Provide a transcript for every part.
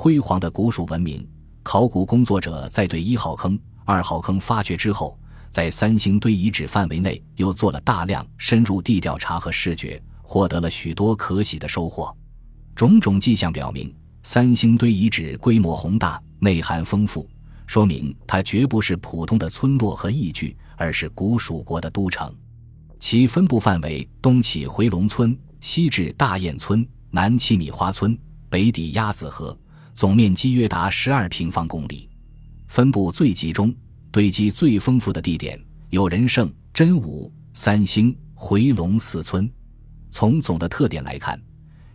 辉煌的古蜀文明。考古工作者在对一号坑、二号坑发掘之后，在三星堆遗址范围内又做了大量深入地调查和视觉，获得了许多可喜的收获。种种迹象表明，三星堆遗址规模宏大，内涵丰富，说明它绝不是普通的村落和义聚，而是古蜀国的都城。其分布范围东起回龙村，西至大雁村，南起米花村，北抵鸭子河。总面积约达十二平方公里，分布最集中、堆积最丰富的地点有仁圣、真武、三星、回龙四村。从总的特点来看，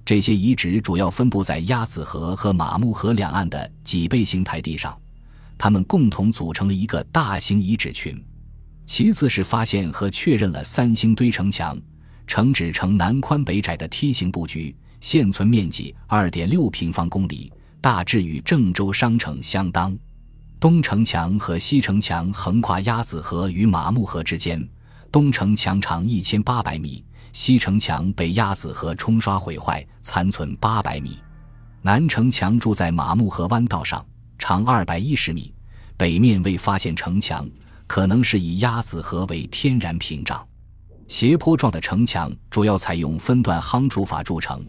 这些遗址主要分布在鸭子河和马木河两岸的脊背形台地上，它们共同组成了一个大型遗址群。其次是发现和确认了三星堆城墙，城址呈南宽北窄的梯形布局，现存面积二点六平方公里。大致与郑州商城相当，东城墙和西城墙横跨鸭子河与马木河之间，东城墙长一千八百米，西城墙被鸭子河冲刷毁坏，残存八百米。南城墙筑在马木河弯道上，长二百一十米，北面未发现城墙，可能是以鸭子河为天然屏障。斜坡状的城墙主要采用分段夯筑法筑成，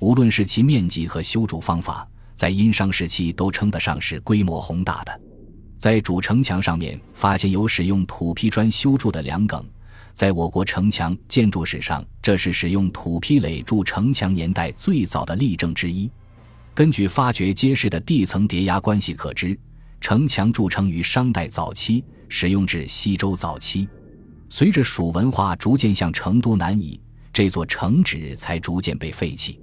无论是其面积和修筑方法。在殷商时期都称得上是规模宏大的。在主城墙上面发现有使用土坯砖修筑的梁梗，在我国城墙建筑史上，这是使用土坯垒筑城墙年代最早的例证之一。根据发掘揭示的地层叠压关系可知，城墙筑成于商代早期，使用至西周早期。随着蜀文化逐渐向成都南移，这座城址才逐渐被废弃。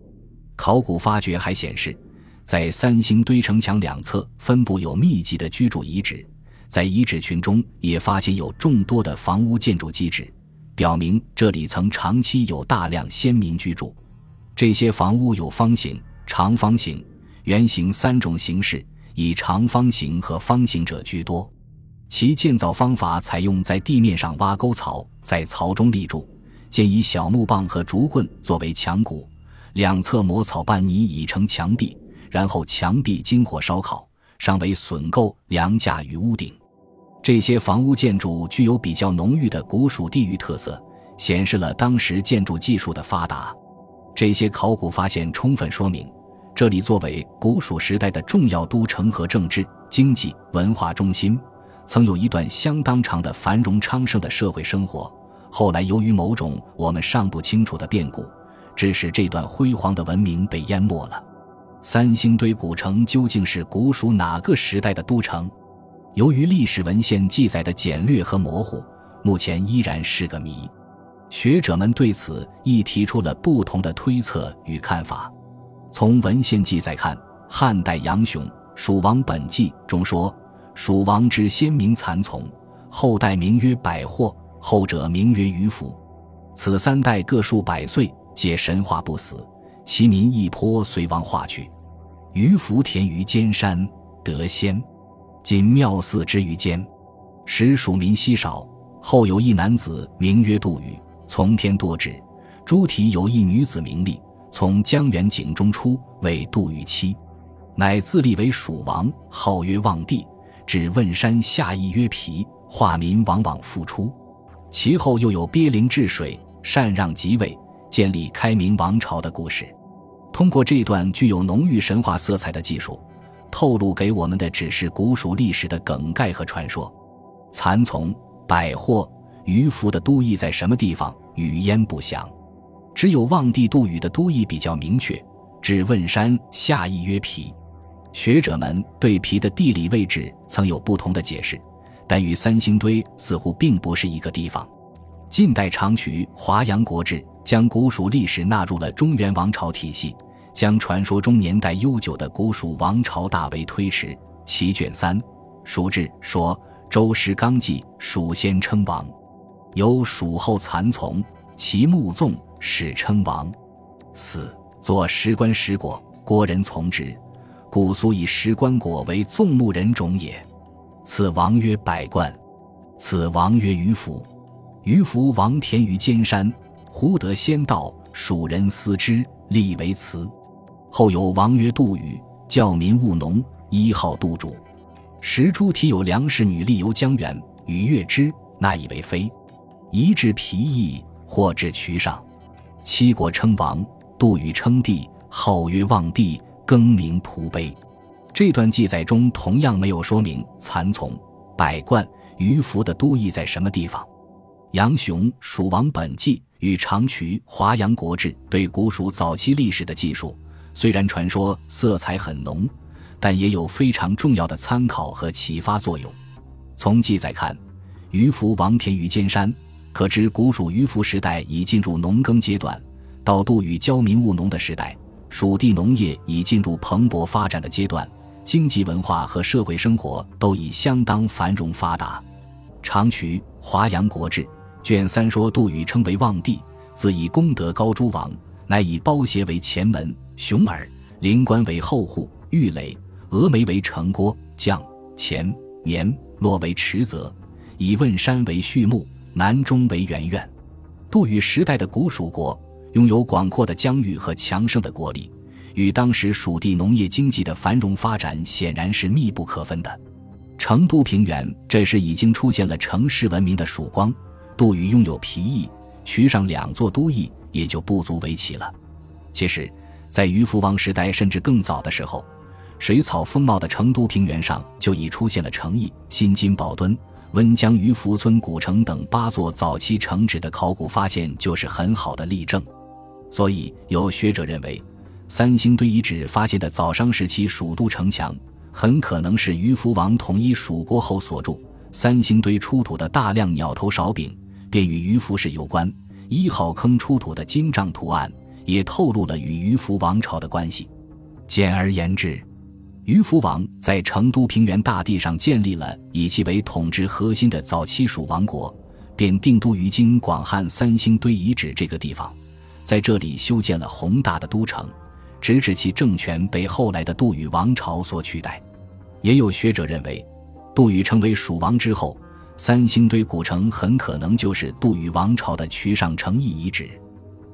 考古发掘还显示。在三星堆城墙两侧分布有密集的居住遗址，在遗址群中也发现有众多的房屋建筑基址，表明这里曾长期有大量先民居住。这些房屋有方形、长方形、圆形三种形式，以长方形和方形者居多。其建造方法采用在地面上挖沟槽，在槽中立柱，建以小木棒和竹棍作为墙骨，两侧抹草拌泥以成墙壁。然后墙壁经火烧烤，上为损构、梁架与屋顶。这些房屋建筑具有比较浓郁的古蜀地域特色，显示了当时建筑技术的发达。这些考古发现充分说明，这里作为古蜀时代的重要都城和政治、经济、文化中心，曾有一段相当长的繁荣昌盛的社会生活。后来由于某种我们尚不清楚的变故，致使这段辉煌的文明被淹没了。三星堆古城究竟是古蜀哪个时代的都城？由于历史文献记载的简略和模糊，目前依然是个谜。学者们对此亦提出了不同的推测与看法。从文献记载看，汉代杨雄《蜀王本纪》中说：“蜀王之先名蚕丛，后代名曰百货，后者名曰鱼凫。此三代各数百岁，皆神话不死。其民一颇随王化去。”于福田于尖山得仙，今庙祀之于间。时蜀民稀少，后有一男子名曰杜宇，从天堕至，诸体有一女子名利，从江源井中出，为杜宇妻，乃自立为蜀王，号曰望帝。至汶山下邑曰皮，化民往往复出。其后又有鳖灵治水，禅让即位，建立开明王朝的故事。通过这段具有浓郁神话色彩的技术，透露给我们的只是古蜀历史的梗概和传说。蚕丛、百货、鱼凫的都邑在什么地方，语焉不详。只有望帝杜宇的都邑比较明确，指汶山下邑曰皮。学者们对皮的地理位置曾有不同的解释，但与三星堆似乎并不是一个地方。近代长渠《华阳国志》将古蜀历史纳入了中原王朝体系。将传说中年代悠久的古蜀王朝大为推迟。其卷三《蜀志》说：“周时刚纪，蜀先称王，有蜀后蚕丛，其穆纵始称王。四作石棺石果，国人从之，古俗以石棺椁为纵目人种也。此王曰百冠，此王曰鱼凫。鱼凫王田于尖山，胡得仙道，蜀人思之，立为祠。”后有王曰杜宇，教民务农，一号杜主。石诸体有粮食女力游江源，与月之，那以为妃。移至皮邑，或至渠上。七国称王，杜宇称帝，号曰望帝，更名蒲碑。这段记载中同样没有说明蚕丛、百冠、鱼凫的都邑在什么地方。杨雄《蜀王本纪》与长渠《华阳国志》对古蜀早期历史的记述，虽然传说色彩很浓，但也有非常重要的参考和启发作用。从记载看，鱼凫王田于尖山，可知古蜀鱼凫时代已进入农耕阶段。到杜宇教民务农的时代，蜀地农业已进入蓬勃发展的阶段。经济文化和社会生活都已相当繁荣发达。长渠《华阳国志》卷三说，杜宇称为望帝，自以功德高诸王，乃以包斜为前门，雄耳，灵官为后户，玉垒，峨眉为城郭，将前绵落为池泽，以问山为序幕，南中为圆苑。杜宇时代的古蜀国拥有广阔的疆域和强盛的国力。与当时蜀地农业经济的繁荣发展显然是密不可分的。成都平原这时已经出现了城市文明的曙光，杜宇拥有皮邑、渠上两座都邑，也就不足为奇了。其实，在于福王时代甚至更早的时候，水草丰茂的成都平原上就已出现了城邑，新津宝墩、温江于福村古城等八座早期城址的考古发现就是很好的例证。所以，有学者认为。三星堆遗址发现的早商时期蜀都城墙，很可能是于福王统一蜀国后所筑。三星堆出土的大量鸟头勺柄，便与于福氏有关。一号坑出土的金杖图案，也透露了与于福王朝的关系。简而言之，于福王在成都平原大地上建立了以其为统治核心的早期蜀王国，便定都于今广汉三星堆遗址这个地方，在这里修建了宏大的都城。直至其政权被后来的杜宇王朝所取代，也有学者认为，杜宇成为蜀王之后，三星堆古城很可能就是杜宇王朝的渠上城邑遗址。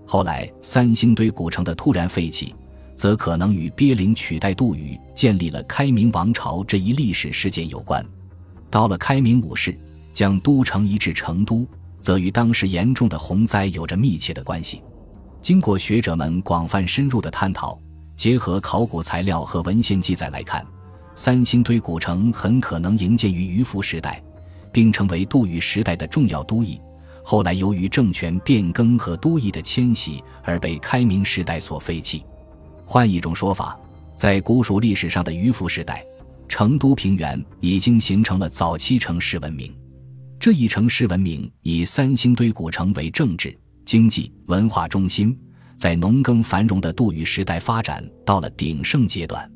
后来三星堆古城的突然废弃，则可能与鳖灵取代杜宇建立了开明王朝这一历史事件有关。到了开明五世，将都城移至成都，则与当时严重的洪灾有着密切的关系。经过学者们广泛深入的探讨，结合考古材料和文献记载来看，三星堆古城很可能营建于鱼凫时代，并成为杜宇时代的重要都邑。后来由于政权变更和都邑的迁徙而被开明时代所废弃。换一种说法，在古蜀历史上的鱼凫时代，成都平原已经形成了早期城市文明。这一城市文明以三星堆古城为政治。经济文化中心在农耕繁荣的杜宇时代发展到了鼎盛阶段。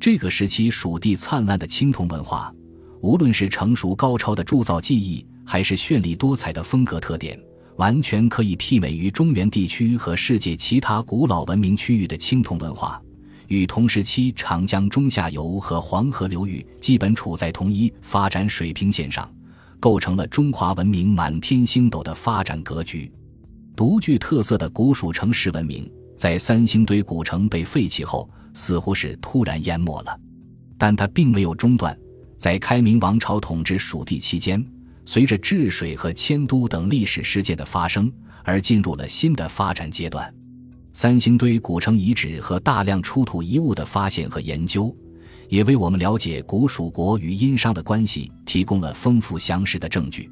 这个时期蜀地灿烂的青铜文化，无论是成熟高超的铸造技艺，还是绚丽多彩的风格特点，完全可以媲美于中原地区和世界其他古老文明区域的青铜文化。与同时期长江中下游和黄河流域基本处在同一发展水平线上，构成了中华文明满天星斗的发展格局。独具特色的古蜀城市文明，在三星堆古城被废弃后，似乎是突然淹没了，但它并没有中断。在开明王朝统治蜀地期间，随着治水和迁都等历史事件的发生，而进入了新的发展阶段。三星堆古城遗址和大量出土遗物的发现和研究，也为我们了解古蜀国与殷商的关系提供了丰富详实的证据。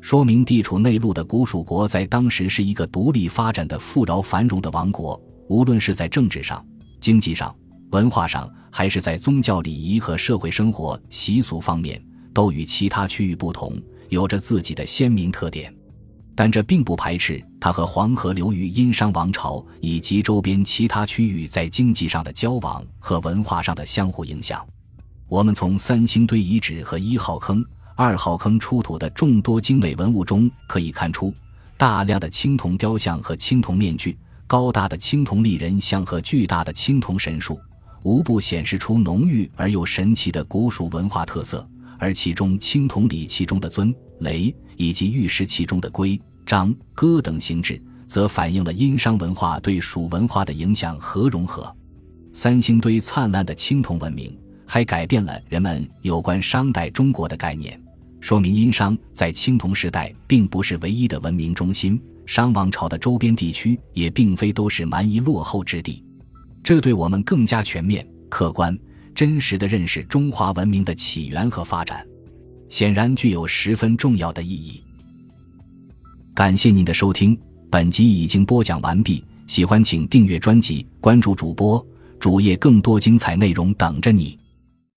说明地处内陆的古蜀国在当时是一个独立发展的富饶繁荣的王国，无论是在政治上、经济上、文化上，还是在宗教礼仪和社会生活习俗方面，都与其他区域不同，有着自己的鲜明特点。但这并不排斥它和黄河流域殷商王朝以及周边其他区域在经济上的交往和文化上的相互影响。我们从三星堆遗址和一号坑。二号坑出土的众多精美文物中，可以看出大量的青铜雕像和青铜面具、高大的青铜立人像和巨大的青铜神树，无不显示出浓郁而又神奇的古蜀文化特色。而其中青铜礼器中的尊、雷，以及玉石器中的龟、章、戈等形制，则反映了殷商文化对蜀文化的影响和融合。三星堆灿烂的青铜文明，还改变了人们有关商代中国的概念，说明殷商在青铜时代并不是唯一的文明中心，商王朝的周边地区也并非都是蛮夷落后之地。这对我们更加全面、客观、真实的认识中华文明的起源和发展，显然具有十分重要的意义。感谢您的收听，本集已经播讲完毕。喜欢请订阅专辑，关注主播主页，更多精彩内容等着你。